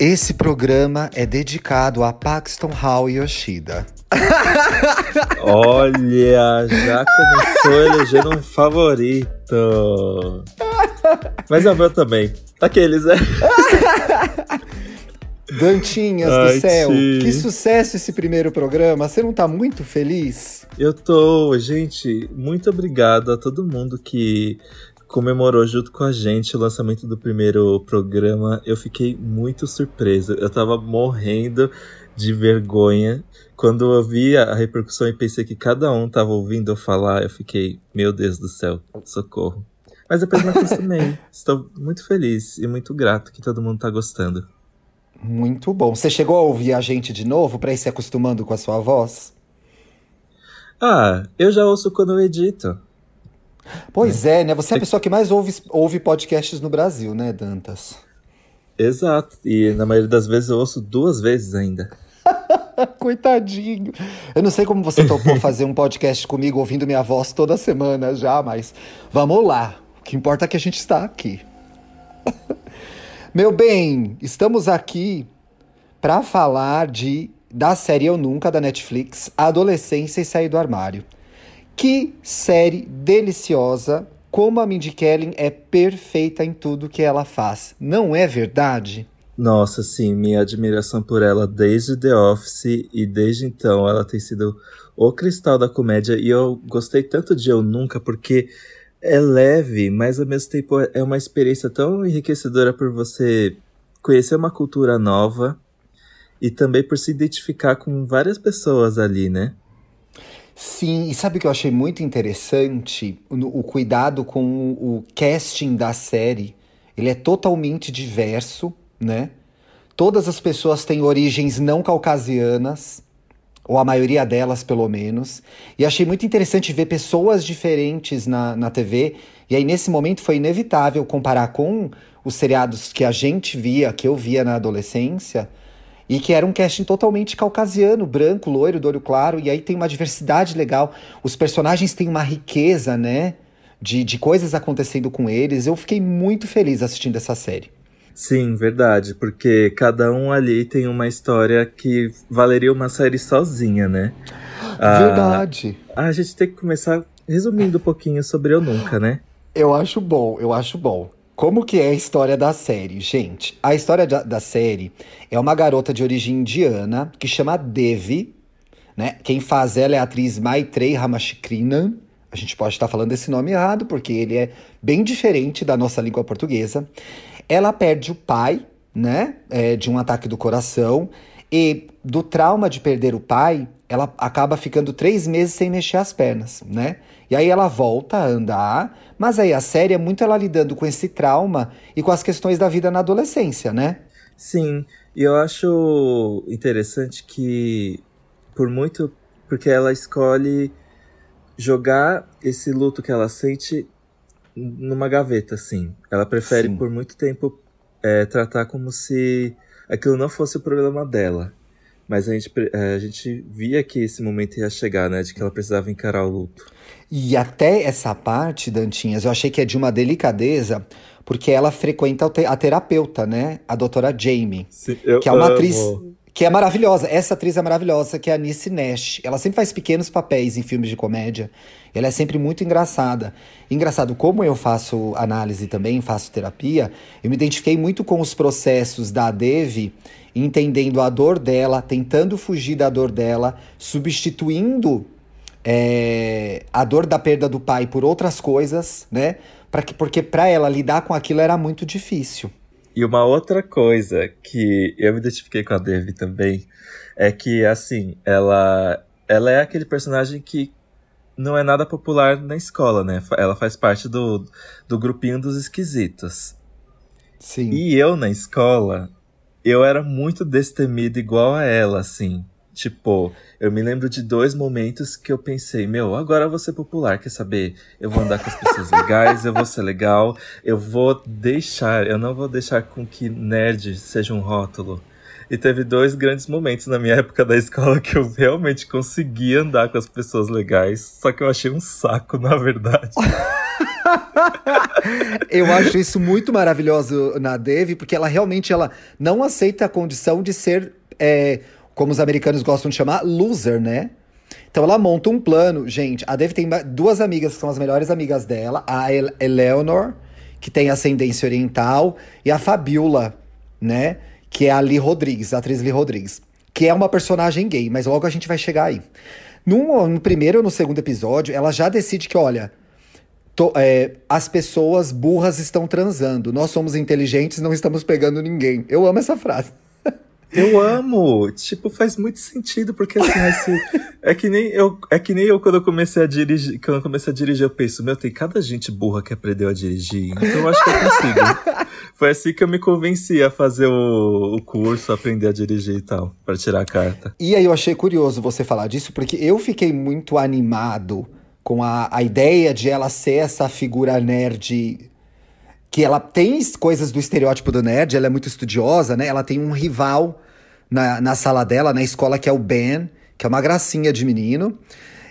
Esse programa é dedicado a Paxton Hall Yoshida. Olha, já começou elegendo um favorito. Mas é o meu também. Aqueles, né? Dantinhas Ai, do céu, que sucesso esse primeiro programa. Você não tá muito feliz? Eu tô, gente. Muito obrigado a todo mundo que comemorou junto com a gente o lançamento do primeiro programa. Eu fiquei muito surpreso. Eu tava morrendo de vergonha. Quando eu vi a repercussão e pensei que cada um tava ouvindo eu falar, eu fiquei, meu Deus do céu, socorro. Mas depois me acostumei. Estou muito feliz e muito grato que todo mundo tá gostando. Muito bom. Você chegou a ouvir a gente de novo para ir se acostumando com a sua voz? Ah, eu já ouço quando eu edito. Pois é, né? Você é a pessoa que mais ouve, ouve podcasts no Brasil, né, Dantas? Exato. E na maioria das vezes eu ouço duas vezes ainda. Coitadinho. Eu não sei como você topou fazer um podcast comigo ouvindo minha voz toda semana já, mas vamos lá. O que importa é que a gente está aqui. Meu bem, estamos aqui para falar de da série Eu Nunca da Netflix, Adolescência e Sair do Armário. Que série deliciosa! Como a Mindy Kaling é perfeita em tudo que ela faz. Não é verdade? Nossa, sim, minha admiração por ela desde The Office e desde então ela tem sido o cristal da comédia e eu gostei tanto de Eu Nunca porque é leve, mas ao mesmo tempo é uma experiência tão enriquecedora por você conhecer uma cultura nova e também por se identificar com várias pessoas ali, né? Sim, e sabe o que eu achei muito interessante? O, o cuidado com o, o casting da série. Ele é totalmente diverso, né? Todas as pessoas têm origens não caucasianas ou a maioria delas pelo menos. E achei muito interessante ver pessoas diferentes na, na TV. E aí, nesse momento, foi inevitável comparar com os seriados que a gente via, que eu via na adolescência, e que era um casting totalmente caucasiano, branco, loiro, do olho claro. E aí tem uma diversidade legal. Os personagens têm uma riqueza, né? De, de coisas acontecendo com eles. Eu fiquei muito feliz assistindo essa série. Sim, verdade, porque cada um ali tem uma história que valeria uma série sozinha, né? Verdade. Ah, a gente tem que começar resumindo um pouquinho sobre Eu Nunca, né? Eu acho bom, eu acho bom. Como que é a história da série? Gente, a história da, da série é uma garota de origem indiana que chama Devi, né? Quem faz ela é a atriz Maitrey Ramashikrinan. A gente pode estar falando esse nome errado, porque ele é bem diferente da nossa língua portuguesa. Ela perde o pai, né, é, de um ataque do coração, e do trauma de perder o pai, ela acaba ficando três meses sem mexer as pernas, né? E aí ela volta a andar, mas aí a série é muito ela lidando com esse trauma e com as questões da vida na adolescência, né? Sim, e eu acho interessante que, por muito. Porque ela escolhe jogar esse luto que ela sente numa gaveta, assim. Ela prefere Sim. por muito tempo é, tratar como se aquilo não fosse o problema dela. Mas a gente, é, a gente via que esse momento ia chegar, né? De que ela precisava encarar o luto. E até essa parte, Dantinhas, eu achei que é de uma delicadeza, porque ela frequenta a terapeuta, né? A doutora Jamie. Sim, que é uma amo. atriz que é maravilhosa. Essa atriz é maravilhosa, que é a Nice Nash. Ela sempre faz pequenos papéis em filmes de comédia. Ela é sempre muito engraçada. Engraçado, como eu faço análise também, faço terapia, eu me identifiquei muito com os processos da Devi, entendendo a dor dela, tentando fugir da dor dela, substituindo é, a dor da perda do pai por outras coisas, né? Pra que, porque para ela lidar com aquilo era muito difícil. E uma outra coisa que eu me identifiquei com a Devi também é que, assim, ela, ela é aquele personagem que não é nada popular na escola, né? Ela faz parte do, do grupinho dos esquisitos. Sim. E eu na escola, eu era muito destemido igual a ela, assim. Tipo, eu me lembro de dois momentos que eu pensei, meu, agora eu vou ser popular, quer saber? Eu vou andar com as pessoas legais, eu vou ser legal, eu vou deixar, eu não vou deixar com que nerd seja um rótulo. E teve dois grandes momentos na minha época da escola que eu realmente consegui andar com as pessoas legais, só que eu achei um saco, na verdade. eu acho isso muito maravilhoso na Dev, porque ela realmente ela não aceita a condição de ser, é, como os americanos gostam de chamar, loser, né? Então ela monta um plano. Gente, a Dev tem duas amigas que são as melhores amigas dela, a Eleanor, que tem ascendência oriental, e a Fabiola, né? Que é a Lee Rodrigues, a atriz Lee Rodrigues. Que é uma personagem gay, mas logo a gente vai chegar aí. No, no primeiro ou no segundo episódio, ela já decide que, olha, to, é, as pessoas burras estão transando. Nós somos inteligentes, não estamos pegando ninguém. Eu amo essa frase. Eu amo! Tipo, faz muito sentido, porque assim, esse, é, que nem eu, é que nem eu quando eu comecei a dirigir, quando eu comecei a dirigir, eu penso, meu, tem cada gente burra que aprendeu a dirigir, então eu acho que eu consigo. Foi assim que eu me convenci a fazer o, o curso, aprender a dirigir e tal, para tirar a carta. E aí eu achei curioso você falar disso, porque eu fiquei muito animado com a, a ideia de ela ser essa figura nerd que ela tem coisas do estereótipo do nerd, ela é muito estudiosa, né? Ela tem um rival na, na sala dela, na escola, que é o Ben, que é uma gracinha de menino.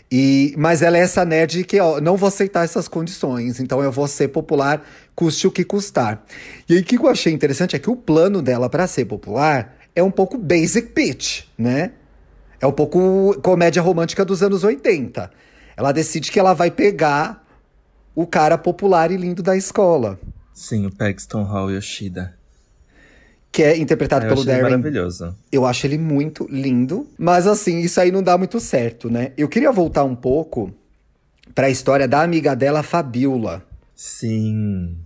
E, mas ela é essa nerd que, ó, não vou aceitar essas condições, então eu vou ser popular, custe o que custar. E aí, o que eu achei interessante é que o plano dela para ser popular é um pouco basic bitch, né? É um pouco comédia romântica dos anos 80. Ela decide que ela vai pegar o cara popular e lindo da escola. Sim, o Paxton Hall Yoshida. Que é interpretado eu pelo Darren. maravilhoso. Eu acho ele muito lindo. Mas assim, isso aí não dá muito certo, né? Eu queria voltar um pouco para a história da amiga dela, Fabiola. Sim.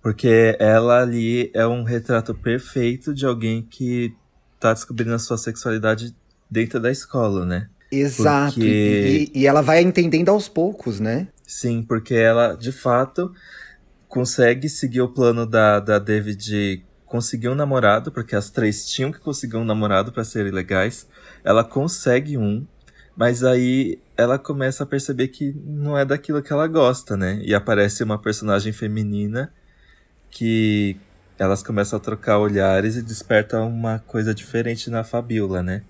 Porque ela ali é um retrato perfeito de alguém que tá descobrindo a sua sexualidade dentro da escola, né? Exato. Porque... E, e, ela vai entendendo aos poucos, né? Sim, porque ela, de fato, consegue seguir o plano da, da David conseguir um namorado, porque as três tinham que conseguir um namorado para serem legais. Ela consegue um, mas aí ela começa a perceber que não é daquilo que ela gosta, né? E aparece uma personagem feminina que elas começam a trocar olhares e desperta uma coisa diferente na Fabiola, né?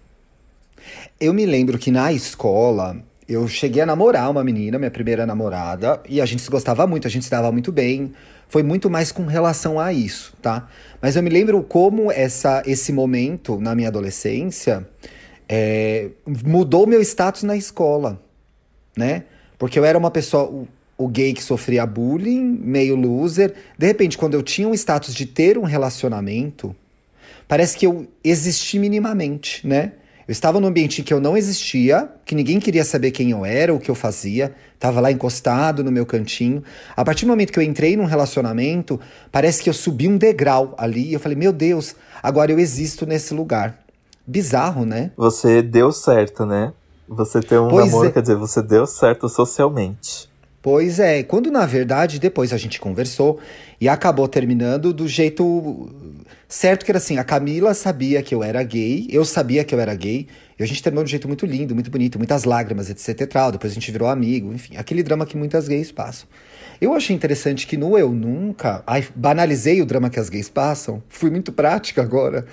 Eu me lembro que na escola eu cheguei a namorar uma menina, minha primeira namorada, e a gente se gostava muito, a gente se dava muito bem. Foi muito mais com relação a isso, tá? Mas eu me lembro como essa, esse momento na minha adolescência é, mudou meu status na escola, né? Porque eu era uma pessoa, o, o gay que sofria bullying, meio loser. De repente, quando eu tinha um status de ter um relacionamento, parece que eu existi minimamente, né? Eu estava num ambiente que eu não existia, que ninguém queria saber quem eu era, o que eu fazia. Estava lá encostado no meu cantinho. A partir do momento que eu entrei num relacionamento, parece que eu subi um degrau ali e eu falei: "Meu Deus, agora eu existo nesse lugar". Bizarro, né? Você deu certo, né? Você tem um pois namoro, é. quer dizer, você deu certo socialmente. Pois é, quando na verdade depois a gente conversou e acabou terminando do jeito certo que era assim, a Camila sabia que eu era gay, eu sabia que eu era gay, e a gente terminou de um jeito muito lindo, muito bonito, muitas lágrimas, etc tal, depois a gente virou amigo, enfim, aquele drama que muitas gays passam. Eu achei interessante que no Eu Nunca, ai, banalizei o drama que as gays passam, fui muito prática agora.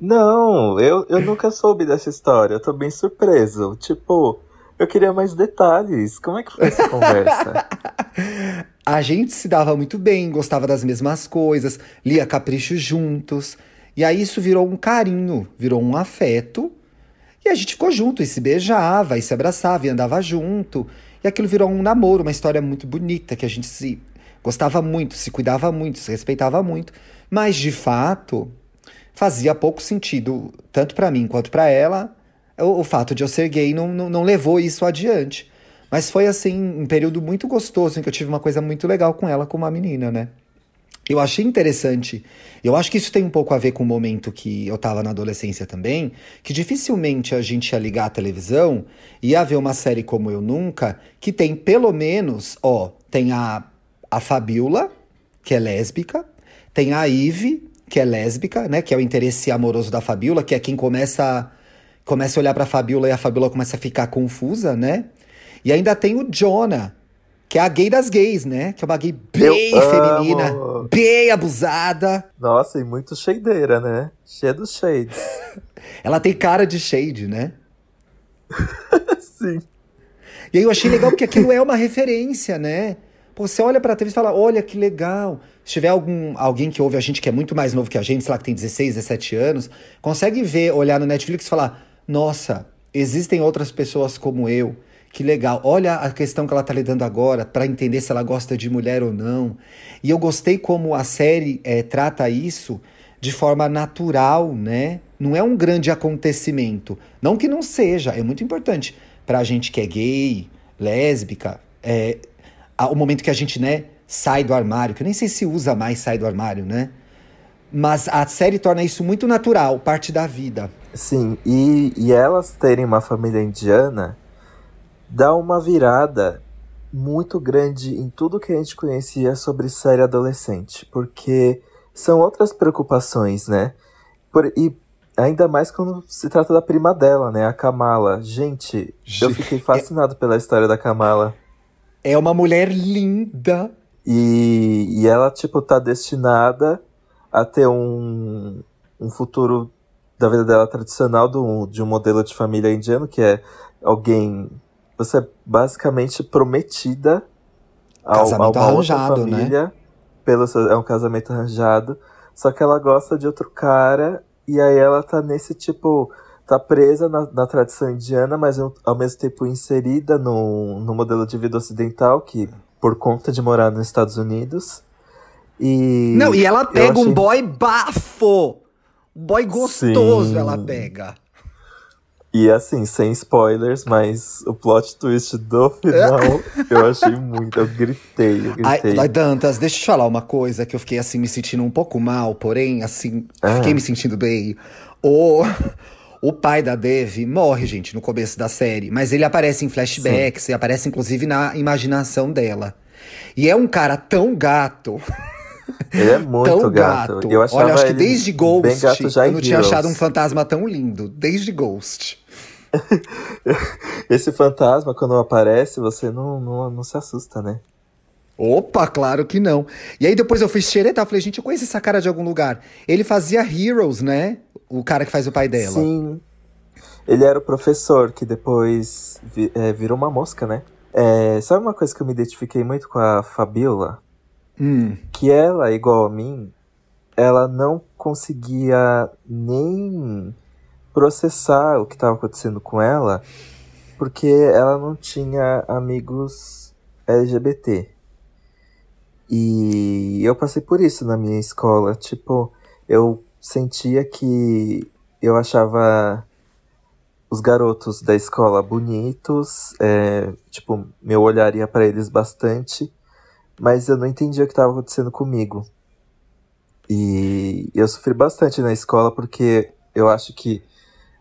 Não, eu, eu nunca soube dessa história, eu tô bem surpreso, tipo... Eu queria mais detalhes. Como é que foi essa conversa? a gente se dava muito bem, gostava das mesmas coisas, lia capricho juntos. E aí isso virou um carinho, virou um afeto. E a gente ficou junto e se beijava, e se abraçava, e andava junto. E aquilo virou um namoro, uma história muito bonita, que a gente se gostava muito, se cuidava muito, se respeitava muito. Mas de fato, fazia pouco sentido, tanto para mim quanto para ela, o, o fato de eu ser gay não, não, não levou isso adiante. Mas foi assim, um período muito gostoso em que eu tive uma coisa muito legal com ela, com uma menina, né? Eu achei interessante. Eu acho que isso tem um pouco a ver com o momento que eu tava na adolescência também, que dificilmente a gente ia ligar a televisão e ia ver uma série como Eu Nunca, que tem pelo menos, ó, tem a, a Fabiola, que é lésbica, tem a Ive, que é lésbica, né, que é o interesse amoroso da Fabiola, que é quem começa começa a olhar pra Fabiola e a Fabiola começa a ficar confusa, né? E ainda tem o Jonah, que é a gay das gays, né? Que é uma gay bem Eu feminina, amo. bem abusada. Nossa, e muito shadeira, né? Cheia dos shades. Ela tem cara de shade, né? Sim. E aí eu achei legal porque aquilo é uma referência, né? Pô, você olha pra TV e fala, olha que legal. Se tiver algum, alguém que ouve a gente que é muito mais novo que a gente, sei lá, que tem 16, 17 anos, consegue ver, olhar no Netflix e falar, nossa, existem outras pessoas como eu. Que legal. Olha a questão que ela tá lidando agora para entender se ela gosta de mulher ou não. E eu gostei como a série é, trata isso de forma natural, né? Não é um grande acontecimento. Não que não seja, é muito importante pra gente que é gay, lésbica, é, o momento que a gente, né, sai do armário, que eu nem sei se usa mais sai do armário, né? Mas a série torna isso muito natural, parte da vida. Sim, e, e elas terem uma família indiana dá uma virada muito grande em tudo que a gente conhecia sobre série adolescente, porque são outras preocupações, né? Por, e ainda mais quando se trata da prima dela, né? A Kamala. Gente, eu fiquei fascinado pela história da Kamala. É uma mulher linda. E, e ela, tipo, tá destinada a ter um, um futuro da vida dela tradicional do, de um modelo de família indiano, que é alguém. Você é basicamente prometida ao, casamento a uma arranjado, outra né? família. Né? Pelo é um casamento arranjado. Só que ela gosta de outro cara. E aí ela tá nesse tipo tá presa na, na tradição indiana, mas ao mesmo tempo inserida no, no modelo de vida ocidental, que por conta de morar nos Estados Unidos. E. Não, e ela pega achei... um boy bafo! Boy gostoso Sim. ela pega. E assim, sem spoilers, mas o plot twist do final eu achei muito. Eu gritei, eu gritei. Ai, Dantas, deixa eu te falar uma coisa que eu fiquei assim me sentindo um pouco mal, porém, assim, ah. fiquei me sentindo bem. O, o pai da Dev morre, gente, no começo da série, mas ele aparece em flashbacks Sim. e aparece inclusive na imaginação dela. E é um cara tão gato. Ele é muito tão gato. gato. Eu Olha, acho que desde Ghost eu não tinha achado um fantasma tão lindo. Desde Ghost. Esse fantasma, quando aparece, você não, não, não se assusta, né? Opa, claro que não. E aí depois eu fui xeretar, falei, gente, eu conheço essa cara de algum lugar. Ele fazia Heroes, né? O cara que faz o pai dela. Sim. Ele era o professor que depois vi, é, virou uma mosca, né? É, sabe uma coisa que eu me identifiquei muito com a Fabiola? Hum. Que ela, igual a mim, ela não conseguia nem processar o que estava acontecendo com ela, porque ela não tinha amigos LGBT. E eu passei por isso na minha escola. Tipo, eu sentia que eu achava os garotos da escola bonitos, é, tipo, meu olhar ia para eles bastante, mas eu não entendia o que estava acontecendo comigo. E eu sofri bastante na escola porque eu acho que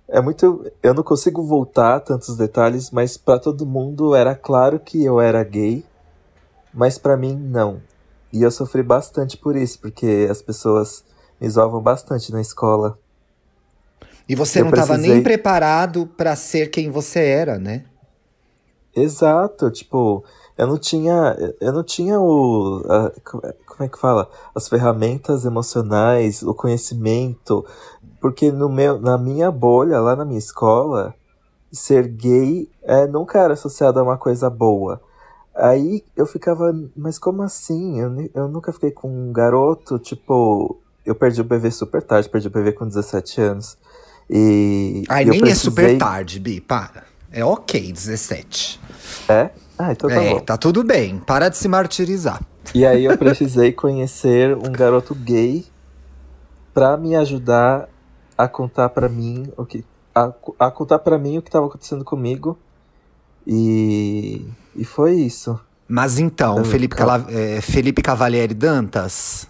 é muito. Eu não consigo voltar a tantos detalhes, mas para todo mundo era claro que eu era gay, mas para mim não. E eu sofri bastante por isso, porque as pessoas me zoavam bastante na escola. E você eu não estava precisei... nem preparado para ser quem você era, né? Exato, tipo, eu não tinha, eu não tinha o, a, como é que fala, as ferramentas emocionais, o conhecimento, porque no meu, na minha bolha lá na minha escola, ser gay é, nunca era associado a uma coisa boa. Aí eu ficava, mas como assim? Eu, eu nunca fiquei com um garoto, tipo, eu perdi o bebê super tarde, perdi o bebê com 17 anos. E. Ai, nem precisei... é super tarde, Bi, para. É ok, 17. É? Ah, então tá é, bom. tá tudo bem, para de se martirizar. E aí eu precisei conhecer um garoto gay pra me ajudar a contar para mim o que. A, a contar para mim o que estava acontecendo comigo. E e foi isso. Mas então, Felipe, Cala é, Felipe Cavalieri Dantas,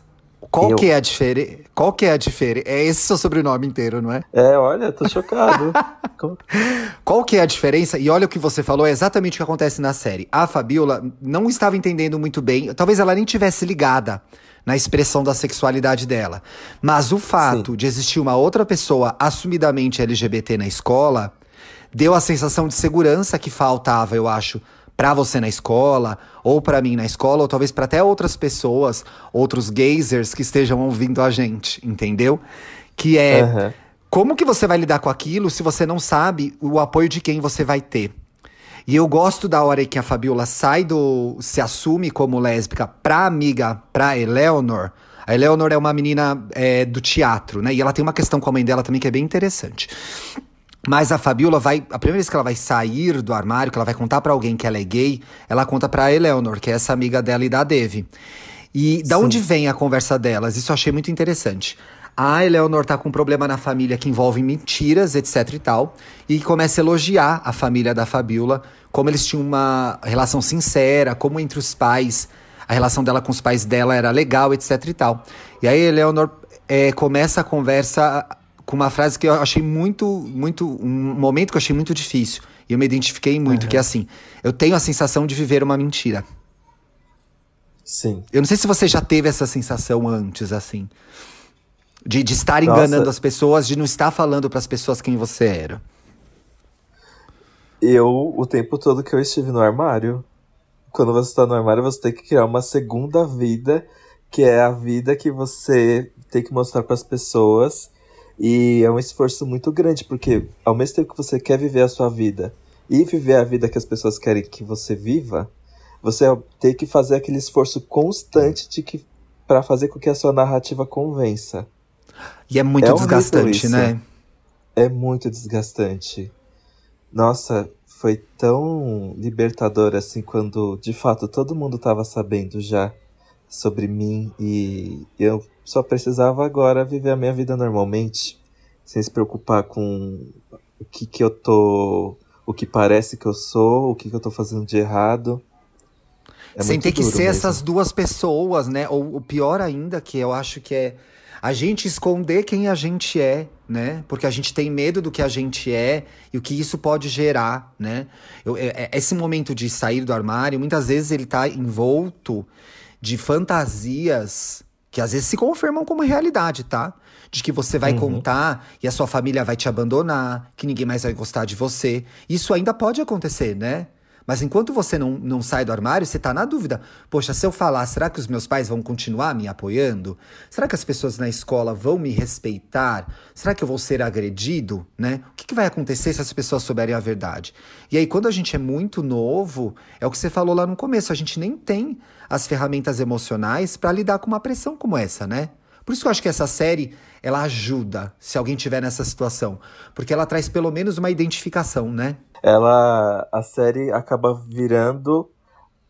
qual eu. que é a diferença? Qual que é a diferença? É esse seu sobrenome inteiro, não é? É, olha, tô chocado. qual que é a diferença? E olha o que você falou, é exatamente o que acontece na série. A Fabiola não estava entendendo muito bem, talvez ela nem tivesse ligada na expressão da sexualidade dela. Mas o fato Sim. de existir uma outra pessoa assumidamente LGBT na escola deu a sensação de segurança que faltava, eu acho, para você na escola, ou para mim na escola, ou talvez para até outras pessoas, outros gazers que estejam ouvindo a gente, entendeu? Que é uhum. como que você vai lidar com aquilo se você não sabe o apoio de quem você vai ter? E eu gosto da hora que a Fabiola sai do. se assume como lésbica pra amiga, pra Eleanor. A Eleanor é uma menina é, do teatro, né? E ela tem uma questão com a mãe dela também que é bem interessante. Mas a Fabiola vai. A primeira vez que ela vai sair do armário, que ela vai contar para alguém que ela é gay, ela conta pra Eleanor, que é essa amiga dela e da Devi. E da Sim. onde vem a conversa delas? Isso eu achei muito interessante. A Eleanor tá com um problema na família que envolve mentiras, etc e tal. E começa a elogiar a família da Fabiola, como eles tinham uma relação sincera, como entre os pais, a relação dela com os pais dela era legal, etc e tal. E aí a Eleanor é, começa a conversa com uma frase que eu achei muito, muito. Um momento que eu achei muito difícil. E eu me identifiquei muito, uhum. que é assim: eu tenho a sensação de viver uma mentira. Sim. Eu não sei se você já teve essa sensação antes, assim. De, de estar Nossa. enganando as pessoas, de não estar falando para as pessoas quem você era. Eu, o tempo todo que eu estive no armário, quando você está no armário, você tem que criar uma segunda vida, que é a vida que você tem que mostrar para as pessoas. E é um esforço muito grande, porque ao mesmo tempo que você quer viver a sua vida e viver a vida que as pessoas querem que você viva, você tem que fazer aquele esforço constante de que para fazer com que a sua narrativa convença. E é muito é desgastante, né? É muito desgastante. Nossa, foi tão libertador assim quando de fato todo mundo estava sabendo já sobre mim e eu só precisava agora viver a minha vida normalmente, sem se preocupar com o que que eu tô, o que parece que eu sou, o que que eu tô fazendo de errado. É sem ter que ser mesmo. essas duas pessoas, né? Ou o pior ainda, que eu acho que é a gente esconder quem a gente é, né? Porque a gente tem medo do que a gente é e o que isso pode gerar, né? Eu, é, é esse momento de sair do armário, muitas vezes ele tá envolto de fantasias que às vezes se confirmam como realidade, tá? De que você vai uhum. contar e a sua família vai te abandonar, que ninguém mais vai gostar de você. Isso ainda pode acontecer, né? Mas enquanto você não, não sai do armário, você está na dúvida. Poxa, se eu falar, será que os meus pais vão continuar me apoiando? Será que as pessoas na escola vão me respeitar? Será que eu vou ser agredido? Né? O que, que vai acontecer se as pessoas souberem a verdade? E aí, quando a gente é muito novo, é o que você falou lá no começo, a gente nem tem as ferramentas emocionais para lidar com uma pressão como essa, né? Por isso que eu acho que essa série ela ajuda se alguém tiver nessa situação, porque ela traz pelo menos uma identificação, né? ela a série acaba virando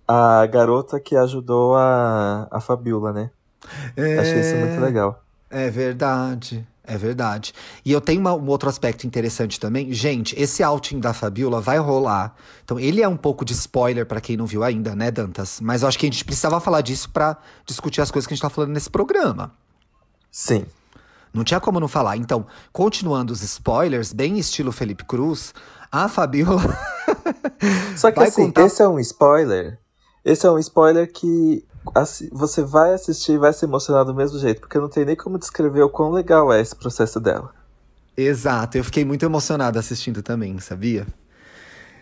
a garota que ajudou a, a Fabiola, né? É... Achei isso muito legal. É verdade. É verdade. E eu tenho uma, um outro aspecto interessante também. Gente, esse outing da Fabiola vai rolar. Então, ele é um pouco de spoiler para quem não viu ainda, né, Dantas? Mas eu acho que a gente precisava falar disso para discutir as coisas que a gente tá falando nesse programa. Sim. Não tinha como não falar. Então, continuando os spoilers, bem estilo Felipe Cruz, a Fabiola. Só que assim, contar... esse é um spoiler. Esse é um spoiler que você vai assistir e vai se emocionar do mesmo jeito, porque não tem nem como descrever o quão legal é esse processo dela. Exato, eu fiquei muito emocionado assistindo também, sabia?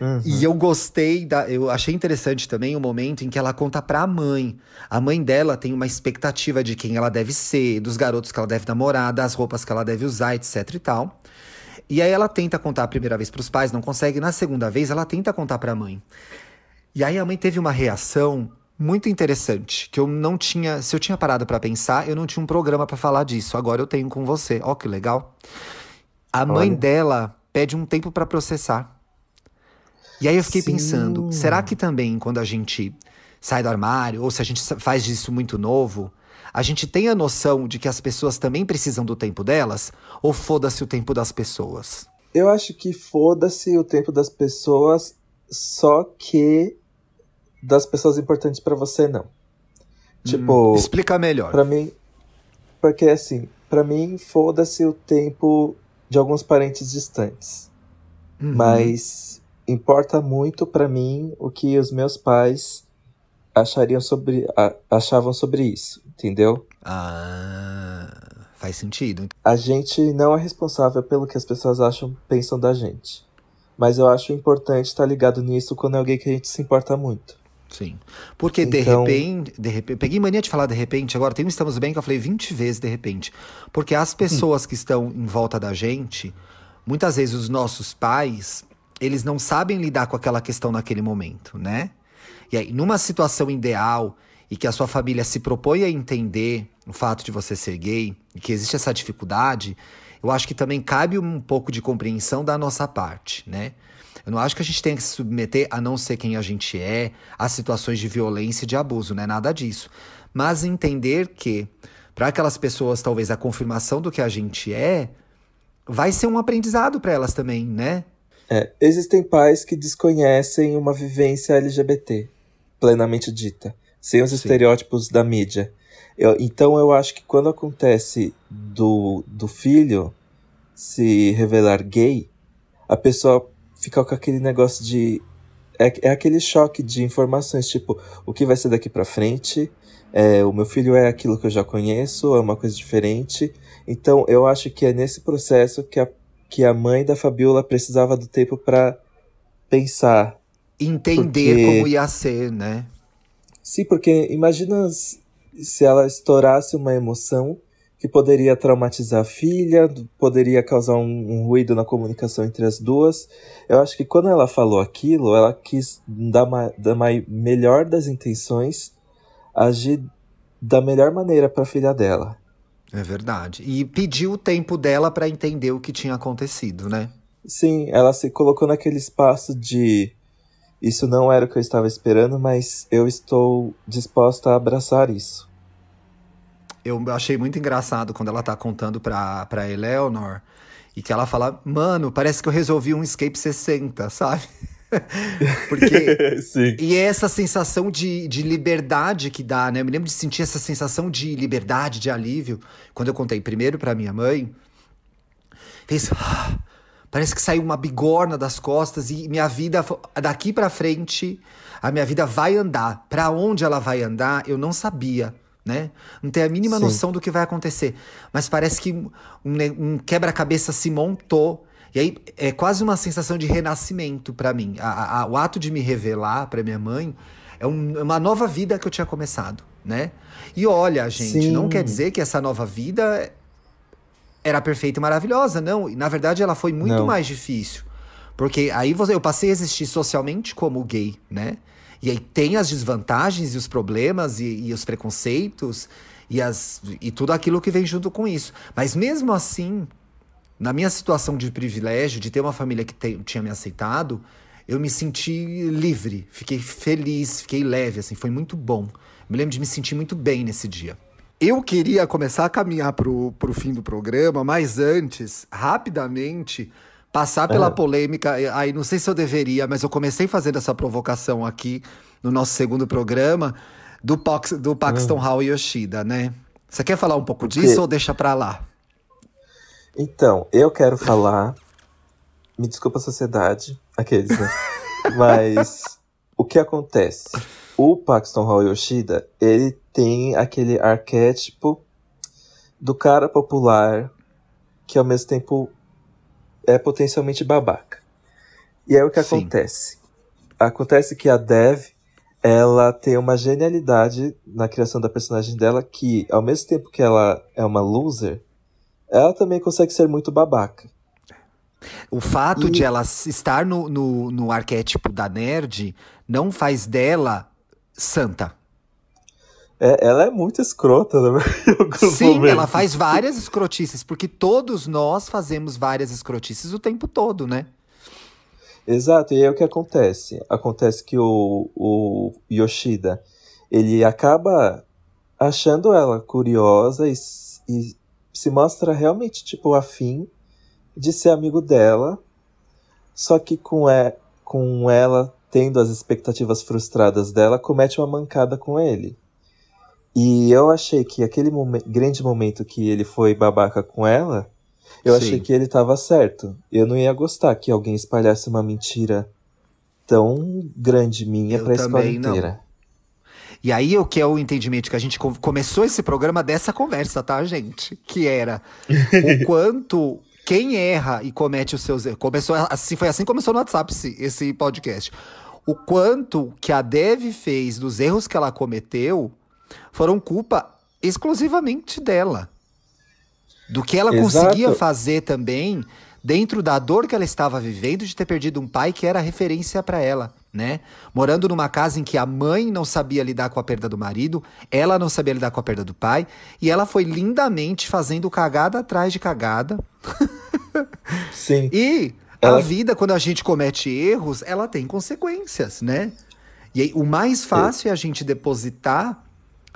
Uhum. E eu gostei da. Eu achei interessante também o momento em que ela conta pra mãe. A mãe dela tem uma expectativa de quem ela deve ser, dos garotos que ela deve namorar, das roupas que ela deve usar, etc e tal. E aí ela tenta contar a primeira vez para os pais, não consegue. Na segunda vez, ela tenta contar para a mãe. E aí a mãe teve uma reação muito interessante, que eu não tinha, se eu tinha parado para pensar, eu não tinha um programa para falar disso. Agora eu tenho com você. Ó que legal. A Olha. mãe dela pede um tempo para processar. E aí eu fiquei Sim. pensando, será que também quando a gente sai do armário ou se a gente faz disso muito novo, a gente tem a noção de que as pessoas também precisam do tempo delas? Ou foda-se o tempo das pessoas? Eu acho que foda-se o tempo das pessoas, só que das pessoas importantes para você não. Tipo. Hum, explica melhor. Para mim. Porque assim, para mim, foda-se o tempo de alguns parentes distantes. Uhum. Mas importa muito para mim o que os meus pais achariam sobre, achavam sobre isso, entendeu? Ah, faz sentido. A gente não é responsável pelo que as pessoas acham, pensam da gente. Mas eu acho importante estar ligado nisso quando é alguém que a gente se importa muito. Sim. Porque então... de repente, de repente. Peguei mania de falar de repente, agora tem um Estamos Bem que eu falei 20 vezes de repente. Porque as pessoas hum. que estão em volta da gente, muitas vezes os nossos pais, eles não sabem lidar com aquela questão naquele momento, né? E aí, numa situação ideal e que a sua família se propõe a entender o fato de você ser gay e que existe essa dificuldade, eu acho que também cabe um pouco de compreensão da nossa parte, né? Eu não acho que a gente tenha que se submeter a não ser quem a gente é, a situações de violência e de abuso, não é nada disso. Mas entender que, para aquelas pessoas, talvez a confirmação do que a gente é, vai ser um aprendizado para elas também, né? É, existem pais que desconhecem uma vivência LGBT, plenamente dita, sem os Sim. estereótipos da mídia. Eu, então eu acho que quando acontece do, do filho se revelar gay, a pessoa fica com aquele negócio de. É, é aquele choque de informações, tipo, o que vai ser daqui para frente? É, o meu filho é aquilo que eu já conheço, é uma coisa diferente. Então eu acho que é nesse processo que a, que a mãe da Fabiola precisava do tempo para pensar. Entender porque... como ia ser, né? Sim, porque imagina se ela estourasse uma emoção que poderia traumatizar a filha, poderia causar um, um, ruído na comunicação entre as duas. Eu acho que quando ela falou aquilo, ela quis dar uma melhor das intenções, agir da melhor maneira para a filha dela. É verdade. E pediu o tempo dela para entender o que tinha acontecido, né? Sim, ela se colocou naquele espaço de isso não era o que eu estava esperando, mas eu estou disposta a abraçar isso. Eu achei muito engraçado quando ela tá contando pra, pra Eleanor e que ela fala: Mano, parece que eu resolvi um escape 60, sabe? Porque. Sim. E é essa sensação de, de liberdade que dá, né? Eu me lembro de sentir essa sensação de liberdade, de alívio, quando eu contei primeiro pra minha mãe. Fez. Ah, Parece que saiu uma bigorna das costas e minha vida daqui para frente, a minha vida vai andar. Para onde ela vai andar, eu não sabia, né? Não tenho a mínima Sim. noção do que vai acontecer. Mas parece que um, um quebra-cabeça se montou. E aí é quase uma sensação de renascimento para mim. A, a, o ato de me revelar para minha mãe é um, é uma nova vida que eu tinha começado, né? E olha, gente, Sim. não quer dizer que essa nova vida era perfeita e maravilhosa, não. Na verdade ela foi muito não. mais difícil. Porque aí você, eu passei a existir socialmente como gay, né? E aí tem as desvantagens e os problemas e, e os preconceitos e, as, e tudo aquilo que vem junto com isso. Mas mesmo assim, na minha situação de privilégio, de ter uma família que te, tinha me aceitado, eu me senti livre, fiquei feliz, fiquei leve, assim, foi muito bom. Me lembro de me sentir muito bem nesse dia. Eu queria começar a caminhar pro, pro fim do programa, mas antes, rapidamente, passar pela é. polêmica. Aí não sei se eu deveria, mas eu comecei fazendo essa provocação aqui no nosso segundo programa do, Pox, do Paxton hum. Hall Yoshida, né? Você quer falar um pouco disso ou deixa pra lá? Então, eu quero falar. Me desculpa a sociedade, aqueles, né? mas o que acontece? O Paxton Hall Yoshida, ele tem aquele arquétipo do cara popular que ao mesmo tempo é potencialmente babaca. E é o que Sim. acontece. Acontece que a Dev, ela tem uma genialidade na criação da personagem dela que, ao mesmo tempo que ela é uma loser, ela também consegue ser muito babaca. O fato e... de ela estar no, no, no arquétipo da nerd não faz dela santa. É, ela é muito escrota, né? Sim, momentos. ela faz várias escrotices, porque todos nós fazemos várias escrotices o tempo todo, né? Exato, e aí o que acontece? Acontece que o, o Yoshida, ele acaba achando ela curiosa e, e se mostra realmente, tipo, afim de ser amigo dela, só que com, é, com ela tendo as expectativas frustradas dela, comete uma mancada com ele. E eu achei que aquele momen grande momento que ele foi babaca com ela, eu Sim. achei que ele estava certo. Eu não ia gostar que alguém espalhasse uma mentira tão grande minha para a escola inteira. Não. E aí o que é o entendimento que a gente começou esse programa dessa conversa, tá, gente? Que era o quanto quem erra e comete os seus erros. Começou assim, foi assim que começou no WhatsApp esse, esse podcast. O quanto que a Dev fez dos erros que ela cometeu foram culpa exclusivamente dela. Do que ela Exato. conseguia fazer também dentro da dor que ela estava vivendo de ter perdido um pai que era referência para ela, né? Morando numa casa em que a mãe não sabia lidar com a perda do marido, ela não sabia lidar com a perda do pai, e ela foi lindamente fazendo cagada atrás de cagada. Sim. e ela... a vida, quando a gente comete erros, ela tem consequências, né? E aí, o mais fácil é a gente depositar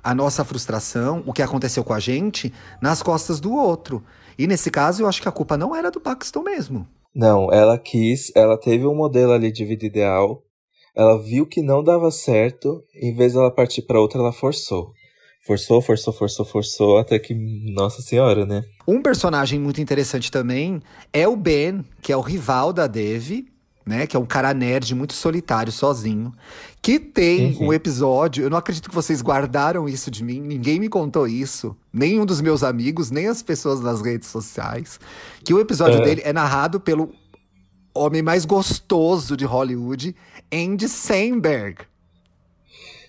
a nossa frustração, o que aconteceu com a gente, nas costas do outro. E nesse caso, eu acho que a culpa não era do Paxton mesmo. Não, ela quis, ela teve um modelo ali de vida ideal, ela viu que não dava certo, em vez dela partir para outra, ela forçou. Forçou, forçou, forçou, forçou, até que, nossa senhora, né? Um personagem muito interessante também é o Ben, que é o rival da Dev, né? Que é um cara nerd muito solitário, sozinho. Que tem uhum. um episódio. Eu não acredito que vocês guardaram isso de mim. Ninguém me contou isso. Nem um dos meus amigos, nem as pessoas nas redes sociais. Que o episódio é. dele é narrado pelo homem mais gostoso de Hollywood, Andy Samberg.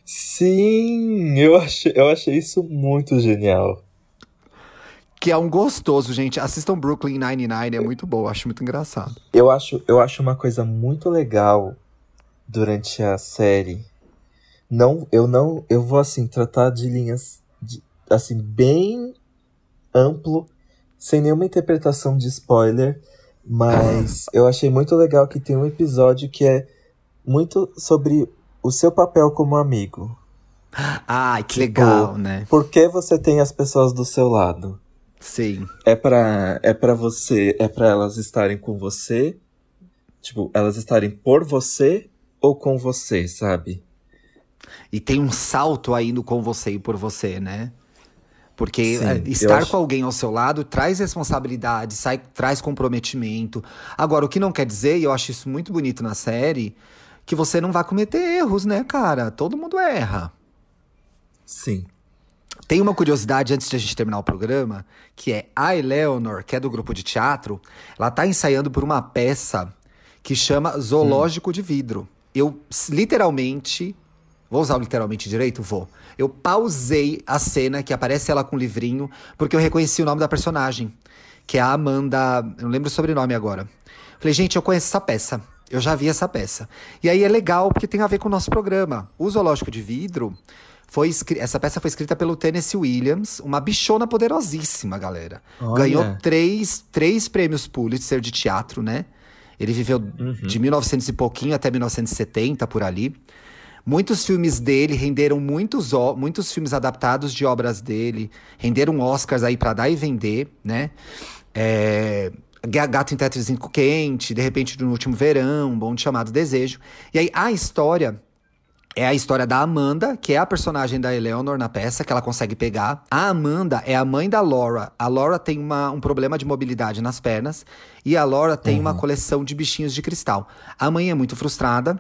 Sim, eu achei, eu achei isso muito genial que é um gostoso, gente. Assistam Brooklyn Nine-Nine, é muito bom, acho muito engraçado. Eu acho, eu acho uma coisa muito legal durante a série. Não, eu não, eu vou assim tratar de linhas de, assim bem amplo, sem nenhuma interpretação de spoiler, mas eu achei muito legal que tem um episódio que é muito sobre o seu papel como amigo. Ah, que tipo, legal, né? Por que você tem as pessoas do seu lado? Sim. É para é para você, é para elas estarem com você, tipo, elas estarem por você ou com você, sabe? E tem um salto aí no com você e por você, né? Porque Sim, é, estar acho... com alguém ao seu lado traz responsabilidade, sai, traz comprometimento. Agora, o que não quer dizer, e eu acho isso muito bonito na série, que você não vai cometer erros, né, cara? Todo mundo erra. Sim. Tem uma curiosidade antes de a gente terminar o programa, que é a Eleanor, que é do grupo de teatro, ela tá ensaiando por uma peça que chama Zoológico hum. de Vidro. Eu literalmente, vou usar o literalmente direito? Vou. Eu pausei a cena que aparece ela com o livrinho, porque eu reconheci o nome da personagem, que é a Amanda, eu não lembro o sobrenome agora. Falei, gente, eu conheço essa peça. Eu já vi essa peça. E aí é legal porque tem a ver com o nosso programa. O Zoológico de Vidro foi essa peça foi escrita pelo Tennessee Williams, uma bichona poderosíssima, galera. Olha. Ganhou três, três prêmios Pulitzer de teatro, né? Ele viveu uhum. de 1900 e pouquinho até 1970, por ali. Muitos filmes dele renderam muitos, muitos filmes adaptados de obras dele, renderam Oscars aí para dar e vender, né? É, Gato em Tetrizinho Quente, De repente no Último Verão, Um Bom Chamado Desejo. E aí a história é a história da Amanda, que é a personagem da Eleanor na peça, que ela consegue pegar. A Amanda é a mãe da Laura. A Laura tem uma, um problema de mobilidade nas pernas e a Laura tem uhum. uma coleção de bichinhos de cristal. A mãe é muito frustrada,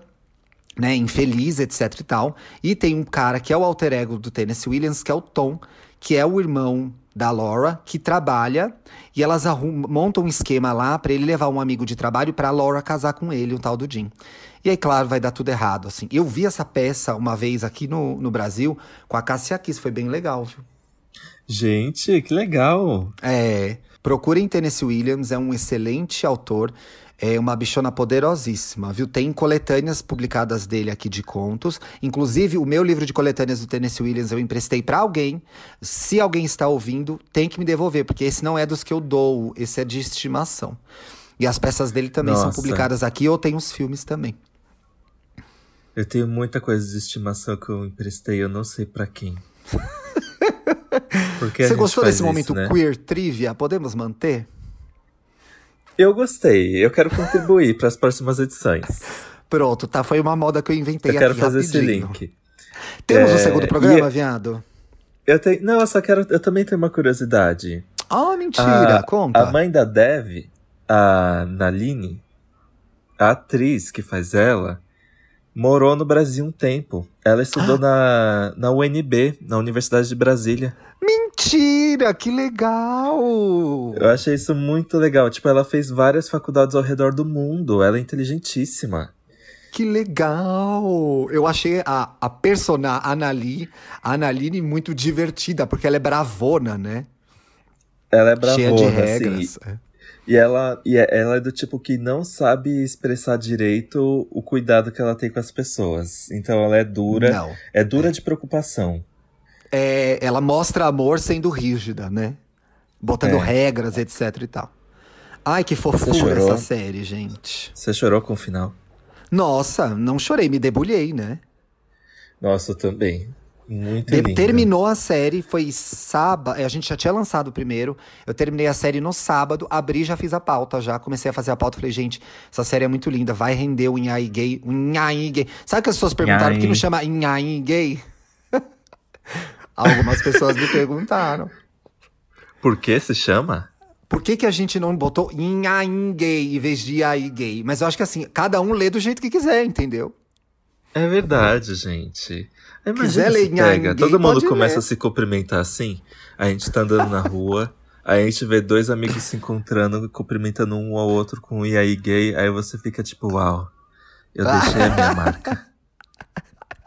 né, infeliz, etc e tal. E tem um cara que é o alter ego do Tennessee Williams, que é o Tom, que é o irmão da Laura, que trabalha e elas arrumam, montam um esquema lá para ele levar um amigo de trabalho para Laura casar com ele, o tal do Jim. E aí, claro, vai dar tudo errado, assim. Eu vi essa peça uma vez aqui no, no Brasil com a Cassia Kiss, foi bem legal, viu? Gente, que legal! É, procurem Tennessee Williams, é um excelente autor, é uma bichona poderosíssima, viu? Tem coletâneas publicadas dele aqui de contos. Inclusive, o meu livro de coletâneas do Tennessee Williams eu emprestei para alguém. Se alguém está ouvindo, tem que me devolver, porque esse não é dos que eu dou, esse é de estimação. E as peças dele também Nossa. são publicadas aqui, ou tem os filmes também. Eu tenho muita coisa de estimação que eu emprestei, eu não sei para quem. Você gostou desse isso, momento né? queer trivia? Podemos manter? Eu gostei. Eu quero contribuir para as próximas edições. Pronto, tá? Foi uma moda que eu inventei eu aqui quero fazer rapidinho. esse link. Temos o é... um segundo programa, viado? Eu tenho. Não, eu só quero. Eu também tenho uma curiosidade. Oh, mentira! A, Conta. A mãe da Dev, a Naline, a atriz que faz ela, morou no Brasil um tempo. Ela estudou na, na UNB, na Universidade de Brasília. Mentira, que legal! Eu achei isso muito legal. Tipo, ela fez várias faculdades ao redor do mundo. Ela é inteligentíssima. Que legal! Eu achei a, a persona Anali, a Analine muito divertida, porque ela é bravona, né? Ela é bravona, Cheia de regras. Assim. E ela, e é, ela é do tipo que não sabe expressar direito o cuidado que ela tem com as pessoas. Então ela é dura. Não. É dura de preocupação. É, ela mostra amor sendo rígida, né? Botando É. regras, etc e tal. Ai, que fofura essa série, gente. Você chorou com o final? Nossa, não chorei, me debulhei, né? Nossa, eu também. Muito De- lindo. terminou a série, foi sábado. A gente já tinha lançado o primeiro. Eu terminei a série no sábado, abri e já fiz a pauta já. Comecei a fazer a pauta. Falei, gente, essa série é muito linda. Vai render o Inhai gay. O Inhai gay. Sabe que as pessoas perguntaram por que Inhai. não chama Inhai gay? Algumas pessoas me perguntaram. Por que se chama? Por que, que a gente não botou Inhai gay em vez de Iai gay? Mas eu acho que assim, cada um lê do jeito que quiser, entendeu? É verdade, gente. Imagina Quiser se pega. Todo mundo começa ler. a se cumprimentar assim. A gente tá andando na rua, aí a gente vê dois amigos se encontrando, cumprimentando um ao outro com um e aí gay, aí você fica tipo, uau, eu deixei a minha marca.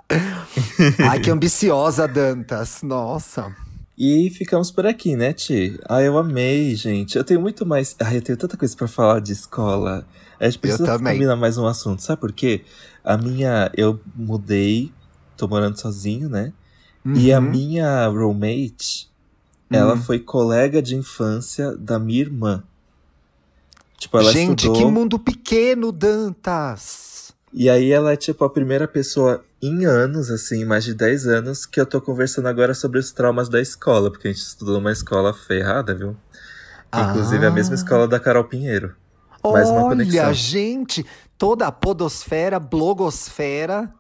Ai, que ambiciosa, Dantas. Nossa. E ficamos por aqui, né, Ti? Ah, eu amei, gente. Eu tenho muito mais. Ai, eu tenho tanta coisa pra falar de escola. A gente precisa combinar mais um assunto. Sabe por quê? A minha. Eu mudei, tô morando sozinho, né? E a Uhum. minha roommate, ela Hum. foi colega de infância da minha irmã. Tipo, ela Gente, estudou. que mundo pequeno, Dantas. E aí ela é, tipo, a primeira pessoa em anos, assim, mais de 10 anos, que eu tô conversando agora sobre os traumas da escola, porque a gente estudou numa escola ferrada, viu? Inclusive a mesma Ah. escola da Carol Pinheiro. Mais uma Olha, conexão. gente, toda a podosfera, blogosfera,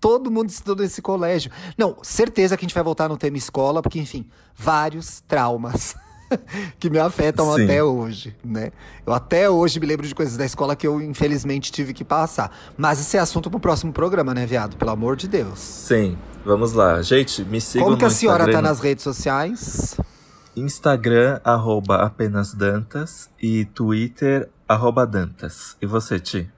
todo mundo estudou nesse colégio. Não, certeza que a gente vai voltar no tema escola, porque, enfim, vários traumas que me afetam Sim. até hoje, né? Eu até hoje me lembro de coisas da escola que eu, infelizmente, tive que passar. Mas esse é assunto pro próximo programa, né, viado? Pelo amor de Deus. Sim, vamos lá. Gente, me sigam Como que a senhora Instagram, tá nas redes sociais? Instagram, arroba apenas Dantas, e Twitter, arroba Dantas. E você, Ti?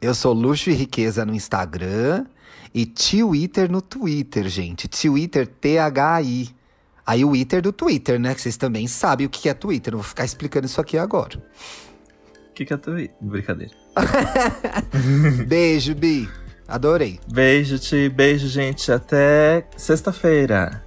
Eu sou Luxo e Riqueza no Instagram e Twitter no Twitter, gente. Twitter, T-H-I. Aí o Twitter do Twitter, né? Que vocês também sabem o que é Twitter. Não vou ficar explicando isso aqui agora. O que, que é Twitter? Brincadeira. Beijo, Bi. Adorei. Beijo, Ti. Beijo, gente. Até sexta-feira.